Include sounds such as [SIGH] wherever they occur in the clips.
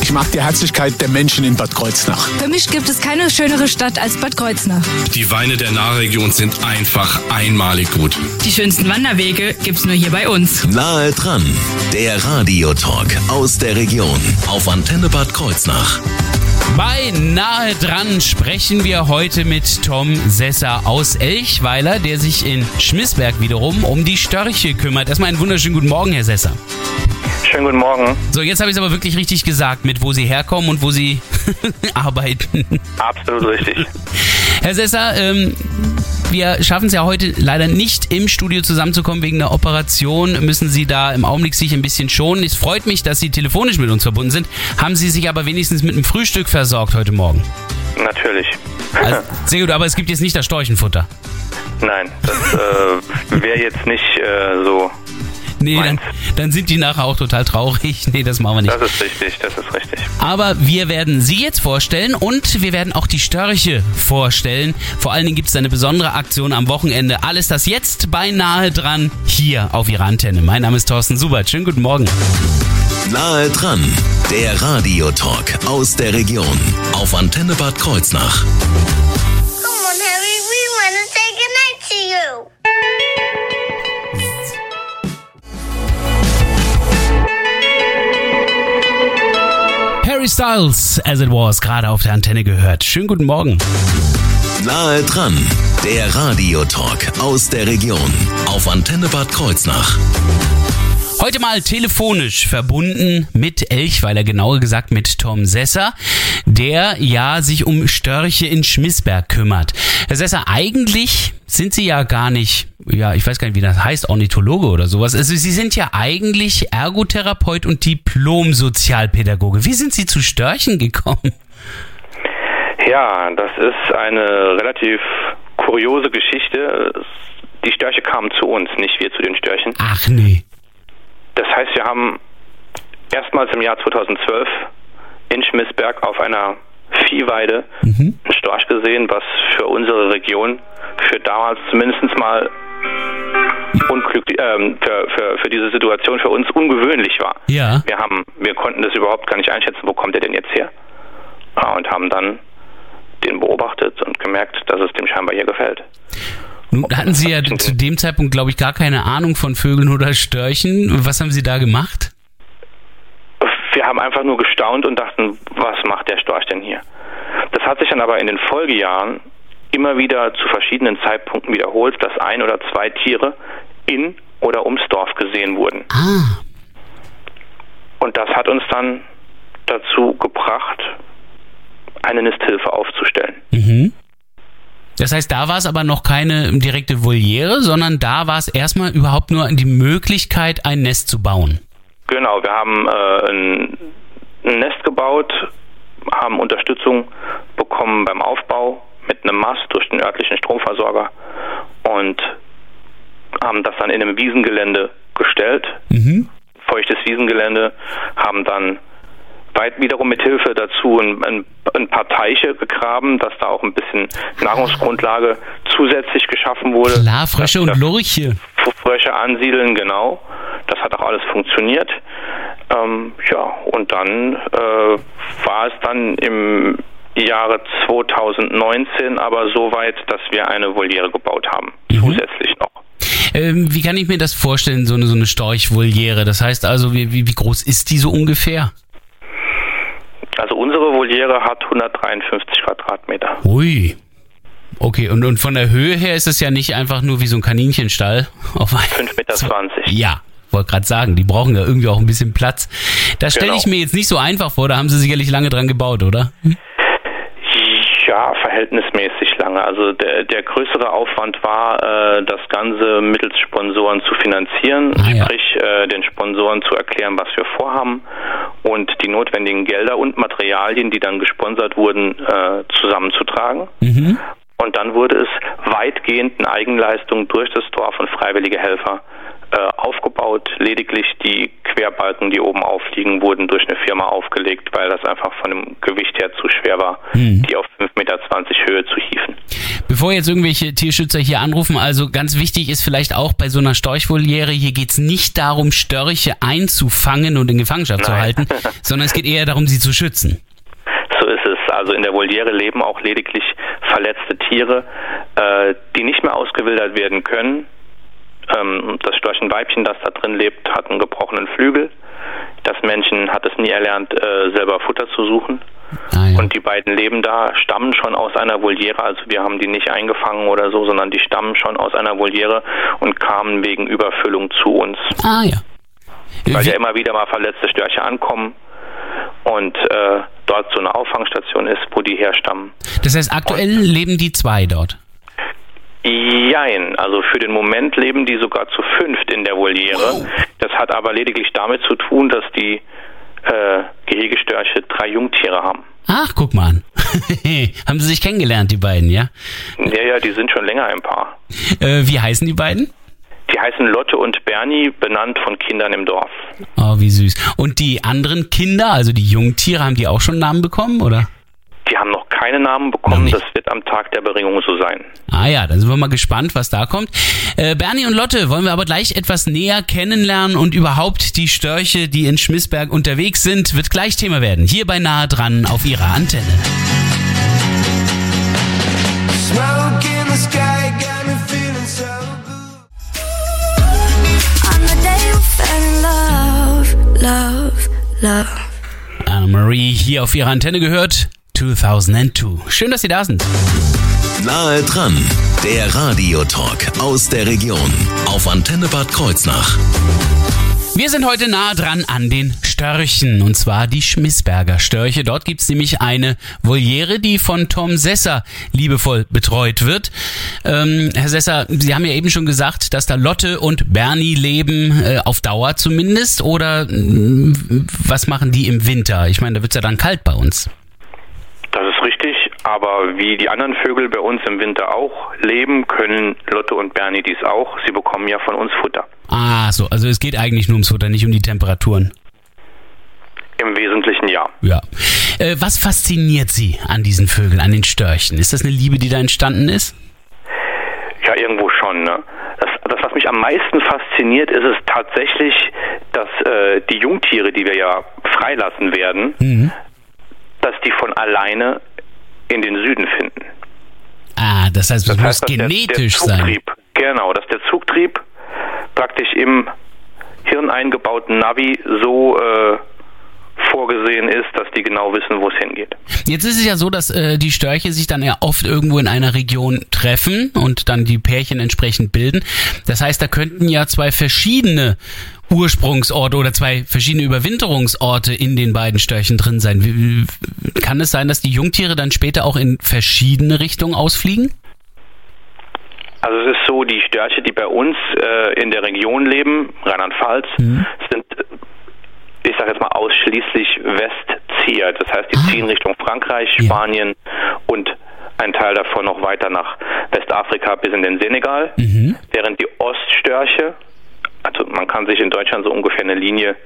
Ich mag die Herzlichkeit der Menschen in Bad Kreuznach. Für mich gibt es keine schönere Stadt als Bad Kreuznach. Die Weine der Nahregion sind einfach einmalig gut. Die schönsten Wanderwege gibt's nur hier bei uns. Nahe dran, der Radiotalk aus der Region auf Antenne Bad Kreuznach. Bei Nahe dran sprechen wir heute mit Tom Sesser aus Elchweiler, der sich in Schmissberg wiederum um die Störche kümmert. Erstmal einen wunderschönen guten Morgen, Herr Sesser. Schönen guten Morgen. So, jetzt habe ich es aber wirklich richtig gesagt, mit wo Sie herkommen und wo Sie [LAUGHS] arbeiten. Absolut richtig. Herr Sesser, ähm, wir schaffen es ja heute leider nicht im Studio zusammenzukommen wegen der Operation. Müssen Sie da im Augenblick sich ein bisschen schonen. Es freut mich, dass Sie telefonisch mit uns verbunden sind. Haben Sie sich aber wenigstens mit einem Frühstück versorgt heute Morgen? Natürlich. Also, [LAUGHS] sehr gut, aber es gibt jetzt nicht das Storchenfutter. Nein, das äh, wäre jetzt nicht äh, so Nee, dann, dann, sind die nachher auch total traurig. [LAUGHS] Nee, das machen wir nicht. Das ist richtig, das ist richtig. Aber wir werden sie jetzt vorstellen und wir werden auch die Störche vorstellen. Vor allen Dingen gibt es eine besondere Aktion am Wochenende. Alles das jetzt beinahe dran hier auf Ihrer Antenne. Mein Name ist Thorsten Subert. Schönen guten Morgen. Nahe dran, der Radiotalk aus der Region auf Antenne Bad Kreuznach. Harry Styles, as it was, gerade auf der Antenne gehört. Schönen guten Morgen. Nahe dran, der Radiotalk aus der Region auf Antenne Bad Kreuznach. Heute mal telefonisch verbunden mit Elchweiler, genauer gesagt mit Tom Sesser, der ja sich um Störche in Schmissberg kümmert. Herr Sesser, eigentlich sind Sie ja gar nicht, ja, ich weiß gar nicht, wie das heißt, Ornithologe oder sowas. Also Sie sind ja eigentlich Ergotherapeut und Diplom-Sozialpädagoge. Wie sind Sie zu Störchen gekommen? Ja, das ist eine relativ kuriose Geschichte. Die Störche kamen zu uns, nicht wir zu den Störchen. Ach nee. Das heißt, wir haben erstmals im Jahr 2012 in Schmissberg auf einer Viehweide mhm. einen Storch gesehen, was für unsere Region für damals zumindest mal unglücklich, ähm, für, für, für diese Situation für uns ungewöhnlich war. Ja. Wir haben, wir konnten das überhaupt gar nicht einschätzen, wo kommt der denn jetzt her? Und haben dann den beobachtet und gemerkt, dass es dem scheinbar hier gefällt. Nun hatten Sie ja zu dem Zeitpunkt, glaube ich, gar keine Ahnung von Vögeln oder Störchen. Was haben Sie da gemacht? Einfach nur gestaunt und dachten, was macht der Storch denn hier? Das hat sich dann aber in den Folgejahren immer wieder zu verschiedenen Zeitpunkten wiederholt, dass ein oder zwei Tiere in oder ums Dorf gesehen wurden. Ah. Und das hat uns dann dazu gebracht, eine Nisthilfe aufzustellen. Mhm. Das heißt, da war es aber noch keine direkte Voliere, sondern da war es erstmal überhaupt nur die Möglichkeit, ein Nest zu bauen. Genau, wir haben äh, ein, ein Nest gebaut, haben Unterstützung bekommen beim Aufbau mit einem Mast durch den örtlichen Stromversorger und haben das dann in einem Wiesengelände gestellt. Mhm. Feuchtes Wiesengelände, haben dann weit wiederum mit Hilfe dazu ein, ein, ein, paar Teiche gegraben, dass da auch ein bisschen Nahrungsgrundlage zusätzlich geschaffen wurde. Klar, Frösche und Lurche. Frösche ansiedeln, genau. Das hat auch alles funktioniert. Ähm, ja, und dann äh, war es dann im Jahre 2019 aber so weit, dass wir eine Voliere gebaut haben, mhm. zusätzlich noch. Ähm, wie kann ich mir das vorstellen, so eine, so eine Storchvoliere? Das heißt also, wie, wie, wie groß ist die so ungefähr? Also unsere Voliere hat 153 Quadratmeter. Ui. Okay, und, und von der Höhe her ist es ja nicht einfach nur wie so ein Kaninchenstall. [LAUGHS] 5,20 Meter. Ja, wollte gerade sagen, die brauchen ja irgendwie auch ein bisschen Platz. Das stelle genau. ich mir jetzt nicht so einfach vor, da haben sie sicherlich lange dran gebaut, oder? Hm? Ja, verhältnismäßig lange. Also der, der größere Aufwand war, äh, das Ganze mittels Sponsoren zu finanzieren, ah, ja. sprich äh, den Sponsoren zu erklären, was wir vorhaben und die notwendigen Gelder und Materialien, die dann gesponsert wurden, äh, zusammenzutragen. Mhm. Und dann wurde es weitgehend in Eigenleistung durch das Dorf und freiwillige Helfer aufgebaut. Lediglich die Querbalken, die oben aufliegen, wurden durch eine Firma aufgelegt, weil das einfach von dem Gewicht her zu schwer war, mhm. die auf 5,20 Meter Höhe zu hieven. Bevor jetzt irgendwelche Tierschützer hier anrufen, also ganz wichtig ist vielleicht auch bei so einer Storchvoliere, hier geht es nicht darum, Störche einzufangen und in Gefangenschaft Nein. zu halten, [LAUGHS] sondern es geht eher darum, sie zu schützen. So ist es. Also in der Voliere leben auch lediglich verletzte Tiere, äh, die nicht mehr ausgewildert werden können. Ähm, das Storchenweibchen, das da drin lebt, hat einen gebrochenen Flügel. Das Männchen hat es nie erlernt, äh, selber Futter zu suchen. Ah, ja. Und die beiden leben da, stammen schon aus einer Voliere, also wir haben die nicht eingefangen oder so, sondern die stammen schon aus einer Voliere und kamen wegen Überfüllung zu uns. Ah ja. Weil Wie? ja immer wieder mal verletzte Störche ankommen und äh, dort so eine Auffangstation ist, wo die herstammen. Das heißt, aktuell und, leben die zwei dort? Jein, also für den Moment leben die sogar zu fünft in der Voliere. Wow. Das hat aber lediglich damit zu tun, dass die äh, Gehegestörche drei Jungtiere haben. Ach, guck mal an. [LAUGHS] haben sie sich kennengelernt, die beiden, ja? Ja, ja, die sind schon länger ein Paar. Äh, wie heißen die beiden? Die heißen Lotte und Bernie, benannt von Kindern im Dorf. Oh, wie süß. Und die anderen Kinder, also die Jungtiere, haben die auch schon Namen bekommen, oder? Die haben noch keine Namen bekommen. Das wird am Tag der Beringung so sein. Ah ja, dann sind wir mal gespannt, was da kommt. Äh, Bernie und Lotte wollen wir aber gleich etwas näher kennenlernen und überhaupt die Störche, die in Schmissberg unterwegs sind, wird gleich Thema werden. Hier bei Nahe dran auf ihrer Antenne. Love, love. Anna-Marie hier auf ihrer Antenne gehört. 2002. Schön, dass Sie da sind. Nahe dran, der Radiotalk aus der Region auf Antenne Bad Kreuznach. Wir sind heute nah dran an den Störchen und zwar die Schmissberger Störche. Dort gibt's nämlich eine Voliere, die von Tom Sesser liebevoll betreut wird. Ähm, Herr Sesser, Sie haben ja eben schon gesagt, dass da Lotte und Bernie leben, äh, auf Dauer zumindest. Oder äh, was machen die im Winter? Ich meine, da wird's ja dann kalt bei uns. Aber wie die anderen Vögel bei uns im Winter auch leben, können Lotte und Bernie dies auch. Sie bekommen ja von uns Futter. Ah, so, also es geht eigentlich nur ums Futter, nicht um die Temperaturen. Im Wesentlichen ja. Ja. Äh, was fasziniert Sie an diesen Vögeln, an den Störchen? Ist das eine Liebe, die da entstanden ist? Ja, irgendwo schon. Ne? Das, das, was mich am meisten fasziniert, ist es tatsächlich, dass äh, die Jungtiere, die wir ja freilassen werden, mhm dass die von alleine in den Süden finden. Ah, das heißt, das, das muss genetisch der, der sein. Genau, dass der Zugtrieb praktisch im Hirn eingebauten Navi so äh, vorgesehen ist, dass die genau wissen, wo es hingeht. Jetzt ist es ja so, dass äh, die Störche sich dann ja oft irgendwo in einer Region treffen und dann die Pärchen entsprechend bilden. Das heißt, da könnten ja zwei verschiedene Ursprungsorte oder zwei verschiedene Überwinterungsorte in den beiden Störchen drin sein. Wie, kann es sein, dass die Jungtiere dann später auch in verschiedene Richtungen ausfliegen? Also es ist so, die Störche, die bei uns äh, in der Region leben, Rheinland-Pfalz, mhm. sind, ich sage jetzt mal, ausschließlich Westzieher. Das heißt, die ah. ziehen Richtung Frankreich, Spanien ja. und ein Teil davon noch weiter nach Westafrika bis in den Senegal, mhm. während die Oststörche also man kann sich in Deutschland so ungefähr eine Linie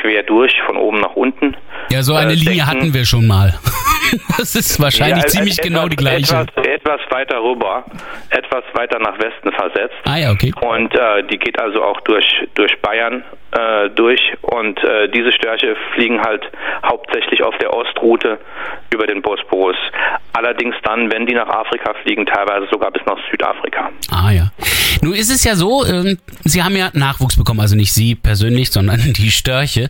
quer durch, von oben nach unten. Ja, so eine äh, Linie denken. hatten wir schon mal. [LAUGHS] das ist wahrscheinlich ja, ziemlich etwas, genau die gleiche. Etwas, etwas, weiter rüber, etwas weiter nach Westen versetzt. Ah ja, okay. Und äh, die geht also auch durch, durch Bayern äh, durch und äh, diese Störche fliegen halt hauptsächlich auf der Ostroute über den Bosporus. Allerdings dann, wenn die nach Afrika fliegen, teilweise sogar bis nach Südafrika. Ah ja. Nun ist es ja so, ähm, Sie haben ja Nachwuchs bekommen, also nicht Sie persönlich, sondern [LAUGHS] die Störche.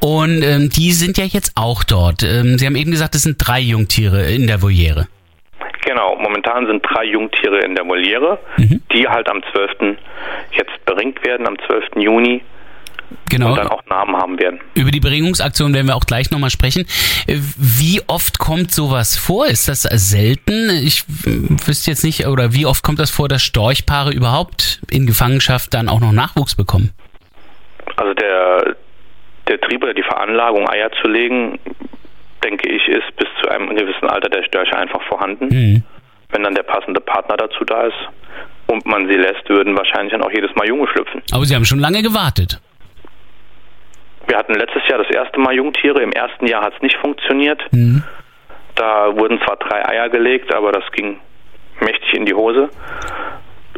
Und ähm, die sind ja jetzt auch dort. Ähm, Sie haben eben gesagt, es sind drei Jungtiere in der Voliere. Genau, momentan sind drei Jungtiere in der Voliere, mhm. die halt am 12. jetzt beringt werden, am 12. Juni genau. und dann auch Namen haben werden. Über die Beringungsaktion werden wir auch gleich nochmal sprechen. Äh, wie oft kommt sowas vor? Ist das selten? Ich wüsste jetzt nicht, oder wie oft kommt das vor, dass Storchpaare überhaupt in Gefangenschaft dann auch noch Nachwuchs bekommen? Also der, der Trieb oder die Veranlagung, Eier zu legen, denke ich, ist bis zu einem gewissen Alter der Störche einfach vorhanden. Mhm. Wenn dann der passende Partner dazu da ist und man sie lässt, würden wahrscheinlich dann auch jedes Mal Junge schlüpfen. Aber Sie haben schon lange gewartet. Wir hatten letztes Jahr das erste Mal Jungtiere. Im ersten Jahr hat es nicht funktioniert. Mhm. Da wurden zwar drei Eier gelegt, aber das ging mächtig in die Hose.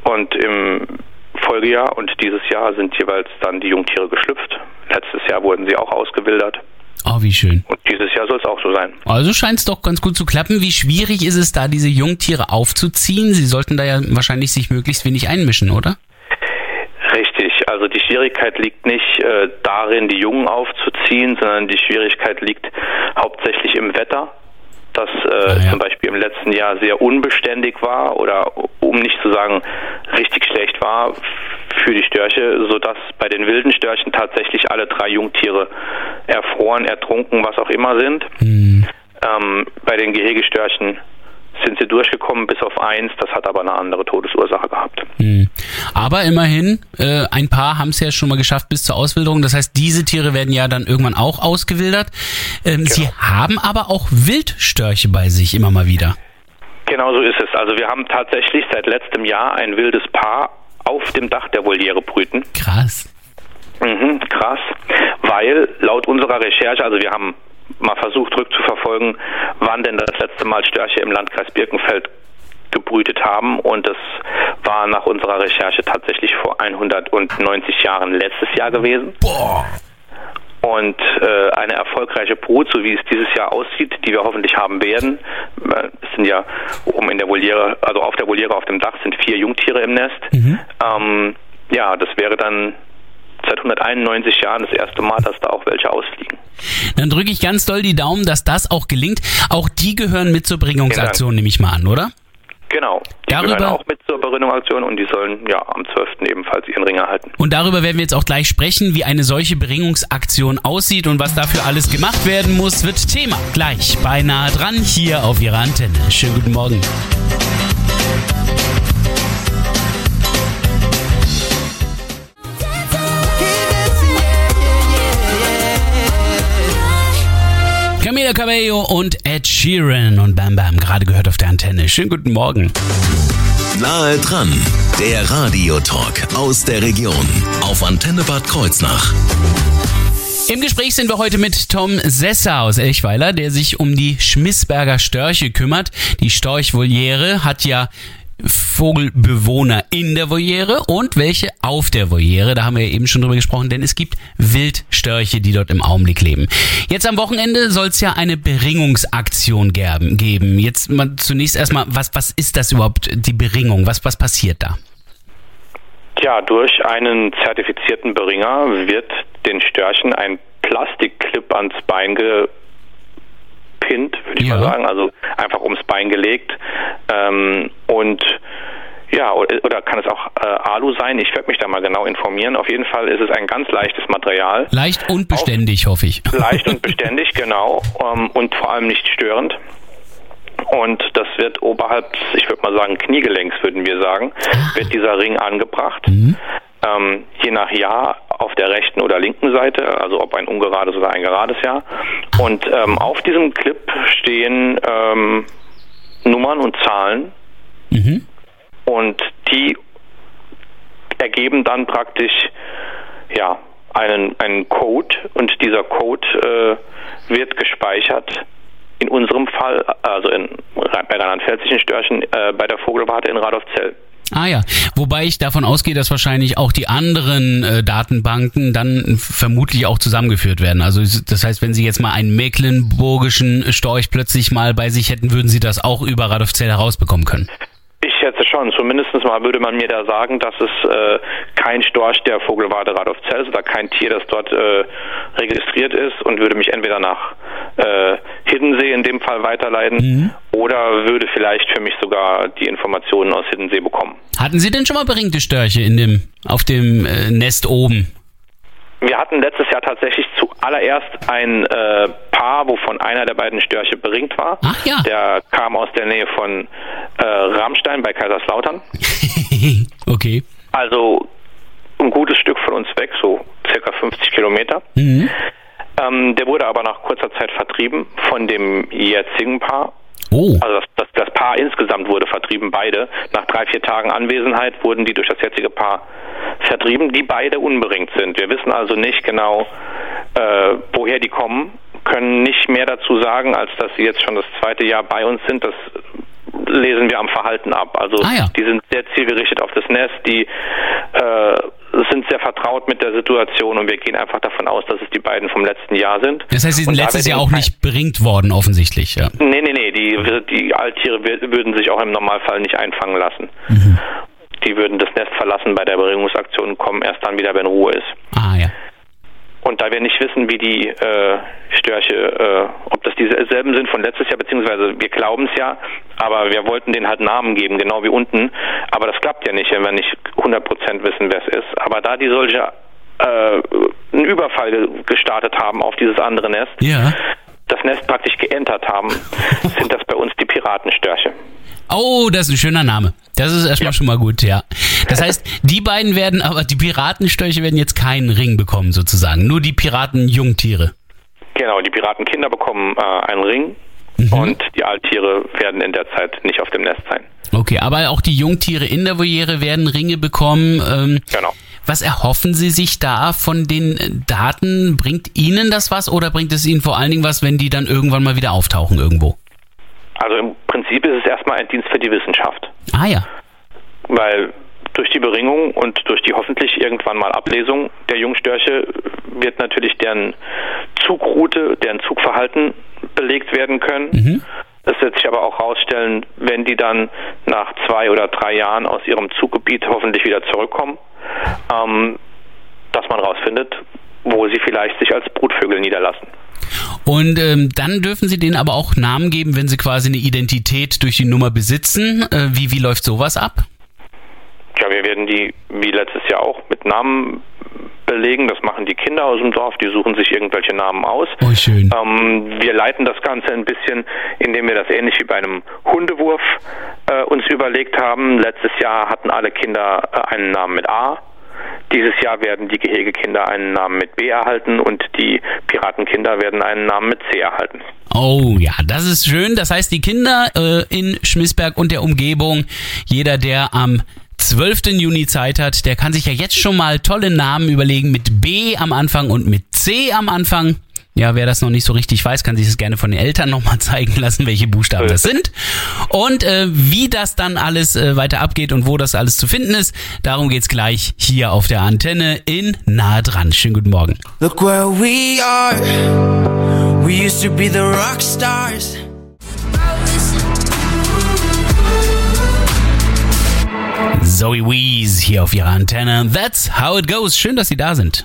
Und im Folgejahr und dieses Jahr sind jeweils dann die Jungtiere geschlüpft. Letztes Jahr wurden sie auch ausgewildert. Oh, wie schön. Und dieses Jahr soll es auch so sein. Also scheint es doch ganz gut zu klappen. Wie schwierig ist es da, diese Jungtiere aufzuziehen? Sie sollten da ja wahrscheinlich sich möglichst wenig einmischen, oder? Also die Schwierigkeit liegt nicht äh, darin, die Jungen aufzuziehen, sondern die Schwierigkeit liegt hauptsächlich im Wetter das äh, ja. zum Beispiel im letzten Jahr sehr unbeständig war oder um nicht zu sagen richtig schlecht war für die Störche, sodass bei den wilden Störchen tatsächlich alle drei Jungtiere erfroren, ertrunken, was auch immer sind. Mhm. Ähm, bei den Gehegestörchen sind sie durchgekommen bis auf eins, das hat aber eine andere Todesursache gehabt. Hm. Aber immerhin, äh, ein paar haben es ja schon mal geschafft bis zur Auswilderung. Das heißt, diese Tiere werden ja dann irgendwann auch ausgewildert. Ähm, genau. Sie haben aber auch Wildstörche bei sich immer mal wieder. Genau so ist es. Also wir haben tatsächlich seit letztem Jahr ein wildes Paar auf dem Dach der Voliere brüten. Krass. Mhm, krass, weil laut unserer Recherche, also wir haben mal versucht rückzuverfolgen, wann denn das letzte Mal Störche im Landkreis Birkenfeld gebrütet haben und das war nach unserer Recherche tatsächlich vor 190 Jahren letztes Jahr gewesen. Boah. Und äh, eine erfolgreiche Brut, so wie es dieses Jahr aussieht, die wir hoffentlich haben werden. Äh, es sind ja oben in der Voliere, also auf der Voliere auf dem Dach sind vier Jungtiere im Nest. Mhm. Ähm, ja, das wäre dann seit 191 Jahren das erste Mal, dass da auch welche ausfliegen. Dann drücke ich ganz doll die Daumen, dass das auch gelingt. Auch die gehören mit zur Bringungsaktion, nehme ich mal an, oder? Genau. Die darüber, gehören auch mit zur Berinnungsaktion und die sollen ja am 12. ebenfalls ihren Ring erhalten. Und darüber werden wir jetzt auch gleich sprechen, wie eine solche Bringungsaktion aussieht und was dafür alles gemacht werden muss, wird Thema gleich beinahe dran hier auf Ihrer Antenne. Schönen guten Morgen. Camila Cabello und Ed Sheeran und Bam Bam, gerade gehört auf der Antenne. Schönen guten Morgen. Nahe dran, der Radiotalk aus der Region auf Antenne Bad Kreuznach. Im Gespräch sind wir heute mit Tom Sesser aus Elchweiler, der sich um die Schmissberger Störche kümmert. Die Storchvoliere hat ja Vogelbewohner in der Voliere und welche auf der Voliere. Da haben wir eben schon drüber gesprochen, denn es gibt Wildstörche, die dort im Augenblick leben. Jetzt am Wochenende soll es ja eine Beringungsaktion geben. Jetzt mal zunächst erstmal, was, was ist das überhaupt, die Beringung? Was, was passiert da? Ja, durch einen zertifizierten Beringer wird den Störchen ein Plastikclip ans Bein ge Kind, würde ich ja. mal sagen, also einfach ums Bein gelegt. Ähm, und ja, oder kann es auch äh, Alu sein? Ich werde mich da mal genau informieren. Auf jeden Fall ist es ein ganz leichtes Material. Leicht und beständig, Auf, hoffe ich. Leicht und [LAUGHS] beständig, genau. Ähm, und vor allem nicht störend. Und das wird oberhalb, ich würde mal sagen, Kniegelenks, würden wir sagen, ah. wird dieser Ring angebracht. Mhm. Ähm, je nach Jahr auf der rechten oder linken Seite, also ob ein ungerades oder ein gerades Jahr. Und ähm, auf diesem Clip stehen ähm, Nummern und Zahlen mhm. und die ergeben dann praktisch ja einen, einen Code und dieser Code äh, wird gespeichert in unserem Fall, also in, bei rheinland-pfälzischen Störchen, äh, bei der Vogelwarte in Radolfzell. Ah ja, wobei ich davon ausgehe, dass wahrscheinlich auch die anderen äh, Datenbanken dann vermutlich auch zusammengeführt werden. Also das heißt, wenn Sie jetzt mal einen mecklenburgischen Storch plötzlich mal bei sich hätten, würden Sie das auch über Radolfzell herausbekommen können. Ich schätze schon. Zumindest mal würde man mir da sagen, dass es äh, kein Storch der Vogelwarte Radolfzell ist oder kein Tier, das dort äh, registriert ist und würde mich entweder nach äh, Hiddensee in dem Fall weiterleiten mhm. oder würde vielleicht für mich sogar die Informationen aus Hiddensee bekommen. Hatten Sie denn schon mal beringte Störche in dem, auf dem äh, Nest oben? Wir hatten letztes Jahr tatsächlich zuallererst ein äh, Paar, wovon einer der beiden Störche beringt war. Ach ja. Der kam aus der Nähe von äh, Rammstein bei Kaiserslautern. [LAUGHS] okay. Also ein gutes Stück von uns weg, so circa 50 Kilometer. Mhm. Ähm, der wurde aber nach kurzer Zeit vertrieben von dem jetzigen Paar. Oh. Also das, das, das Paar insgesamt wurde vertrieben, beide. Nach drei, vier Tagen Anwesenheit wurden die durch das jetzige Paar vertrieben, die beide unberingt sind. Wir wissen also nicht genau, äh, woher die kommen, können nicht mehr dazu sagen, als dass sie jetzt schon das zweite Jahr bei uns sind. Das lesen wir am Verhalten ab. Also Ah, ja. die sind sehr zielgerichtet auf das Nest, die äh, sind sehr vertraut mit der Situation und wir gehen einfach davon aus, dass es die beiden vom letzten Jahr sind. Das heißt, sie sind Und letztes Jahr auch nicht beringt worden, offensichtlich. Ja. Nee, nee, nee, die, die Alttiere wür- würden sich auch im Normalfall nicht einfangen lassen. Mhm. Die würden das Nest verlassen bei der Beringungsaktion und kommen erst dann wieder, wenn Ruhe ist. Ah, ja. Und da wir nicht wissen, wie die äh, Störche, äh, ob das dieselben sind von letztes Jahr, beziehungsweise wir glauben es ja, aber wir wollten denen halt Namen geben, genau wie unten. Aber das klappt ja nicht, wenn wir nicht 100% wissen, wer es ist. Aber da die solche äh, einen Überfall ge- gestartet haben auf dieses andere Nest, Ja. das Nest praktisch geentert haben, [LAUGHS] sind das bei uns die Piratenstörche. Oh, das ist ein schöner Name. Das ist erstmal schon mal gut, ja. Das heißt, die beiden werden, aber die Piratenstörche werden jetzt keinen Ring bekommen, sozusagen. Nur die Piratenjungtiere. Genau, die Piratenkinder bekommen äh, einen Ring und die Alttiere werden in der Zeit nicht auf dem Nest sein. Okay, aber auch die Jungtiere in der Voliere werden Ringe bekommen. Ähm, Genau. was erhoffen Sie sich da von den äh, Daten? Bringt Ihnen das was oder bringt es Ihnen vor allen Dingen was, wenn die dann irgendwann mal wieder auftauchen irgendwo? Also im Prinzip ist es erstmal ein Dienst für die Wissenschaft, Ah ja. weil durch die Beringung und durch die hoffentlich irgendwann mal Ablesung der Jungstörche wird natürlich deren Zugroute, deren Zugverhalten belegt werden können. Es wird sich aber auch herausstellen, wenn die dann nach zwei oder drei Jahren aus ihrem Zuggebiet hoffentlich wieder zurückkommen, ähm, dass man herausfindet, wo sie vielleicht sich als Brutvögel niederlassen. Und ähm, dann dürfen Sie denen aber auch Namen geben, wenn sie quasi eine Identität durch die Nummer besitzen. Äh, wie, wie läuft sowas ab? Ja, wir werden die wie letztes Jahr auch mit Namen belegen. Das machen die Kinder aus dem Dorf, die suchen sich irgendwelche Namen aus. Oh, schön. Ähm, wir leiten das Ganze ein bisschen, indem wir das ähnlich wie bei einem Hundewurf äh, uns überlegt haben. Letztes Jahr hatten alle Kinder äh, einen Namen mit A. Dieses Jahr werden die Gehegekinder einen Namen mit B erhalten und die Piratenkinder werden einen Namen mit C erhalten. Oh ja, das ist schön. Das heißt, die Kinder äh, in Schmissberg und der Umgebung, jeder, der am 12. Juni Zeit hat, der kann sich ja jetzt schon mal tolle Namen überlegen mit B am Anfang und mit C am Anfang. Ja, wer das noch nicht so richtig weiß, kann sich das gerne von den Eltern nochmal [LAUGHS] zeigen lassen, welche Buchstaben das sind. Und äh, wie das dann alles äh, weiter abgeht und wo das alles zu finden ist, darum geht's gleich hier auf der Antenne in Nahe dran. Schönen guten Morgen. Look where we are. We used to be the rock stars. Zoe Wees hier auf ihrer Antenne. That's how it goes. Schön, dass Sie da sind.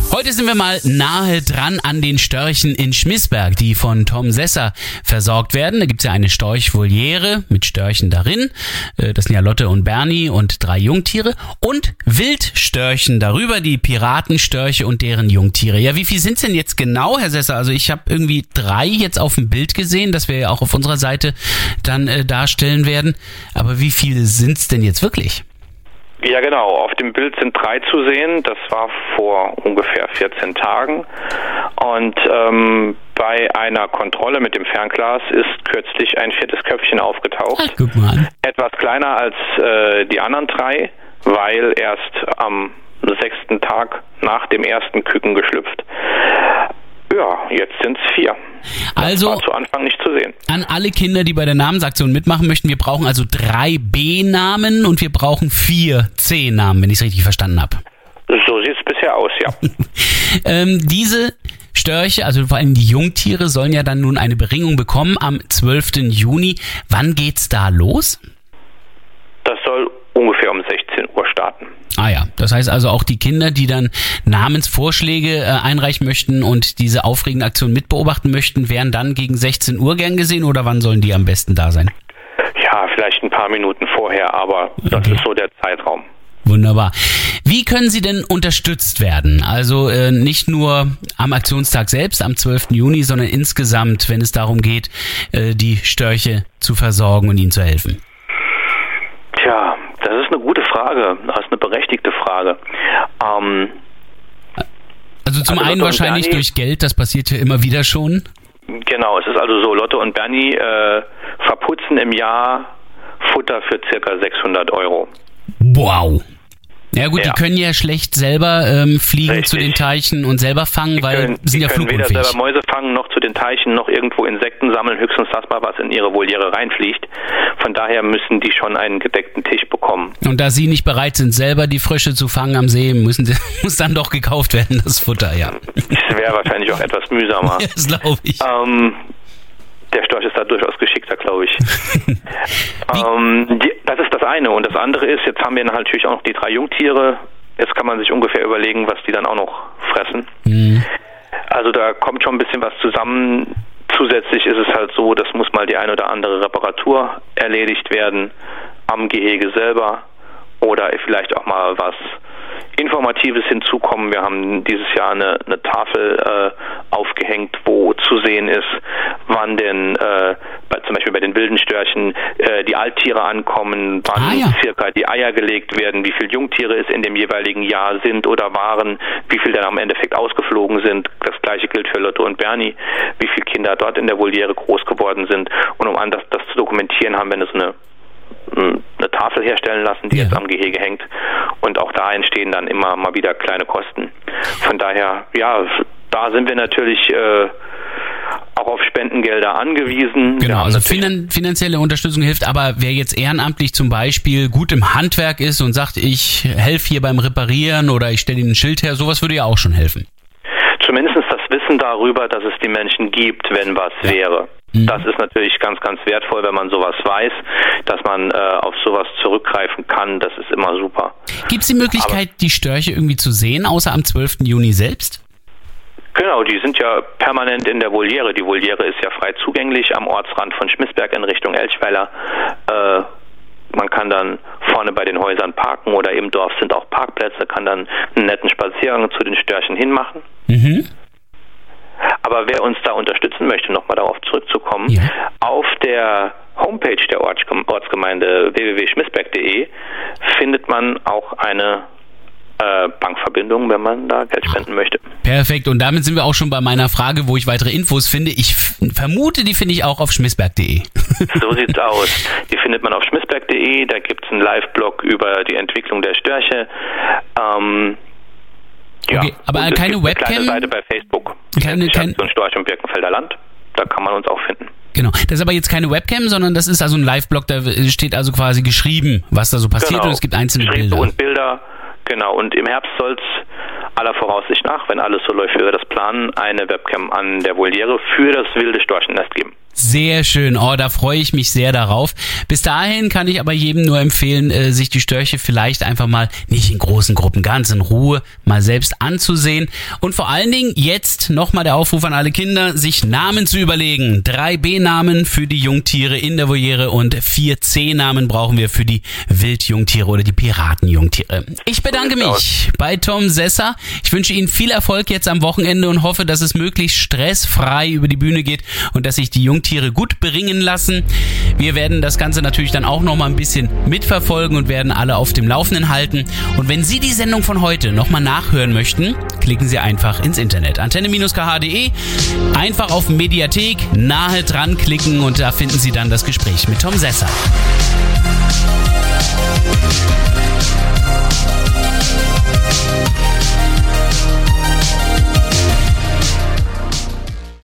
Heute sind wir mal nahe dran an den Störchen in Schmissberg, die von Tom Sesser versorgt werden. Da gibt's ja eine Storchvoliere mit Störchen darin. Äh, Das sind ja Lotte und Bernie und drei Jungtiere. Und Wildstörchen darüber, die Piratenstörche und deren Jungtiere. Ja, wie viel sind's denn jetzt genau, Herr Sesser? Also ich habe irgendwie drei jetzt auf dem Bild gesehen, das wir ja auch auf unserer Seite dann äh, darstellen werden. Aber wie viele sind's denn jetzt wirklich? Ja, genau. Auf dem Bild sind drei zu sehen. Das war vor ungefähr 14 Tagen. Und ähm, bei einer Kontrolle mit dem Fernglas ist kürzlich ein viertes Köpfchen aufgetaucht. Guck mal. Etwas kleiner als äh, die anderen drei, weil erst am sechsten Tag nach dem ersten Küken geschlüpft. Ja, jetzt sind es vier. Also zu Anfang nicht zu sehen. an alle Kinder, die bei der Namensaktion mitmachen möchten, wir brauchen also drei B-Namen und wir brauchen vier C-Namen, wenn ich es richtig verstanden habe. So sieht es bisher aus, ja. [LAUGHS] Ähm, diese Störche, also vor allem die Jungtiere, sollen ja dann nun eine Beringung bekommen am 12. Juni. Wann geht's da los? Das soll ungefähr 16 Uhr starten. Ah ja, das heißt also auch die Kinder, die dann Namensvorschläge äh, einreichen möchten und diese aufregende Aktion mitbeobachten möchten, wären dann gegen 16 Uhr gern gesehen oder wann sollen die am besten da sein? Ja, vielleicht ein paar Minuten vorher, aber das Okay. ist so der Zeitraum. Wunderbar. Wie können Sie denn unterstützt werden? Also äh, nicht nur am Aktionstag selbst, am 12. Juni, sondern insgesamt, wenn es darum geht, äh, die Störche zu versorgen und ihnen zu helfen. Tja, das ist eine gute Frage. Das ist eine berechtigte Frage. Ähm, Also zum Also einen wahrscheinlich Bernie- durch Geld, das passiert ja immer wieder schon. Genau, es ist also so, Lotte und Bernie äh, verputzen im Jahr Futter für circa 600 Euro. Wow. Ja gut, die Ja. können ja schlecht selber ähm, fliegen Richtig. zu den Teichen und selber fangen, Die weil können, sind die ja können weder flugunfähig. selber Mäuse fangen, noch zu den Teichen, noch irgendwo Insekten sammeln, höchstens das mal, was in ihre Voliere reinfliegt. Von daher müssen die schon einen gedeckten Tisch bekommen. Und da sie nicht bereit sind, selber die Frösche zu fangen am See, müssen sie, [LAUGHS] muss dann doch gekauft werden, das Futter, ja. Das wäre wahrscheinlich auch etwas mühsamer. [LAUGHS] Das glaube ich. Ähm, der Storch ist da durchaus geschickter, glaube ich. [LAUGHS] ähm, die, das ist das eine. Und das andere ist, jetzt haben wir natürlich auch noch die drei Jungtiere. Jetzt kann man sich ungefähr überlegen, was die dann auch noch fressen. Also da kommt schon ein bisschen was zusammen. Zusätzlich ist es halt so, das muss mal die ein oder andere Reparatur erledigt werden am Gehege selber oder vielleicht auch mal was Informatives hinzukommen. Wir haben dieses Jahr eine, eine Tafel äh, aufgehängt, wo zu sehen ist, wann denn äh, bei, zum Beispiel bei den wilden Störchen äh, die Alttiere ankommen, wann Ah, ja. circa die Eier gelegt werden, wie viele Jungtiere es in dem jeweiligen Jahr sind oder waren, wie viele dann am Endeffekt ausgeflogen sind. Das gleiche gilt für Lotto und Bernie, wie viele Kinder dort in der Voliere groß geworden sind. Und um an das, das zu dokumentieren, haben wir eine, so eine eine Tafel herstellen lassen, die Ja. jetzt am Gehege hängt. Und auch da entstehen dann immer mal wieder kleine Kosten. Von daher, ja, da sind wir natürlich äh, auch auf Spendengelder angewiesen. Genau, also finan finanzielle Unterstützung hilft, aber wer jetzt ehrenamtlich zum Beispiel gut im Handwerk ist und sagt, ich helfe hier beim Reparieren oder ich stelle Ihnen ein Schild her, sowas würde ja auch schon helfen. zumindest das Wissen darüber, dass es die Menschen gibt, wenn was wäre. Mhm. Das ist natürlich ganz, ganz wertvoll, wenn man sowas weiß, dass man äh, auf sowas zurückgreifen kann. Das ist immer super. Gibt es die Möglichkeit, die Störche irgendwie zu sehen, außer am 12. Juni selbst? Genau, die sind ja permanent in der Voliere. Die Voliere ist ja frei zugänglich am Ortsrand von Schmissberg in Richtung Elchweiler. Äh, man kann dann vorne bei den Häusern parken oder im Dorf sind auch Parkplätze, kann dann einen netten Spaziergang zu den Störchen hinmachen. Mhm. Aber wer uns da unterstützen möchte, nochmal darauf zurückzukommen, Ja. auf der Homepage der Ortsgem- Ortsgemeinde www.schmissberg.de findet man auch eine äh, Bankverbindung, wenn man da Geld spenden möchte. Perfekt, und damit sind wir auch schon bei meiner Frage, wo ich weitere Infos finde. Ich vermute, die finde ich auch auf schmissberg.de. [LAUGHS] So sieht's aus. Die findet man auf schmissberg.de, da gibt's einen Live-Blog über die Entwicklung der Störche. Ähm, ja. Okay, aber Und es keine gibt eine Webcam? kleine Seite bei Facebook. Keine- kein- Station Storch im Birkenfelder Land. Da kann man uns auch finden. Genau. Das ist aber jetzt keine Webcam, sondern das ist also ein Live-Blog, da steht also quasi geschrieben, was da so passiert und es gibt einzelne Schrift Bilder. und Bilder. Genau. Und im Herbst soll's aller Voraussicht nach, wenn alles so läuft, wie wir das planen, eine Webcam an der Voliere für das wilde Storchennest geben. Sehr schön. Oh, da freue ich mich sehr darauf. Bis dahin kann ich aber jedem nur empfehlen, äh, sich die Störche vielleicht einfach mal nicht in großen Gruppen, ganz in Ruhe mal selbst anzusehen. Und vor allen Dingen jetzt nochmal der Aufruf an alle Kinder, sich Namen zu überlegen. Drei B-Namen für die Jungtiere in der Voliere und vier C-Namen brauchen wir für die Wildjungtiere oder die Piratenjungtiere. Ich bedanke mich bei Tom Sesser. Ich wünsche Ihnen viel Erfolg jetzt am Wochenende und hoffe, dass es möglichst stressfrei über die Bühne geht und dass sich die Jungtiere gut beringen lassen. Wir werden das Ganze natürlich dann auch noch mal ein bisschen mitverfolgen und werden alle auf dem Laufenden halten. Und wenn Sie die Sendung von heute noch mal nachhören möchten, klicken Sie einfach ins Internet. Antenne-kh.de, einfach auf Mediathek nahe dran klicken und da finden Sie dann das Gespräch mit Tom Sesser.